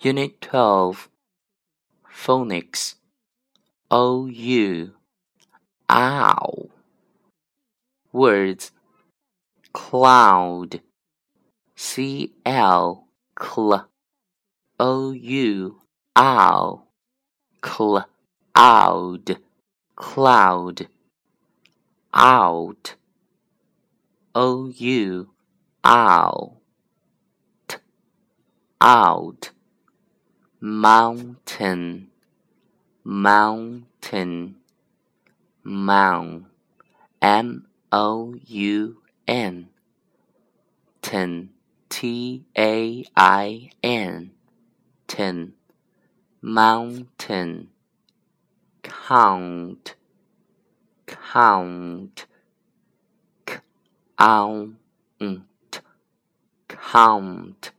Unit 12 Phonics. O U. Ow. Words. Cloud. C L. Cl. O U. Ow. Cloud. Cloud. Out. O U. Out. Out mountain, mountain, mound, m o u n, ten, t a i n, ten, mountain, count, count, count, count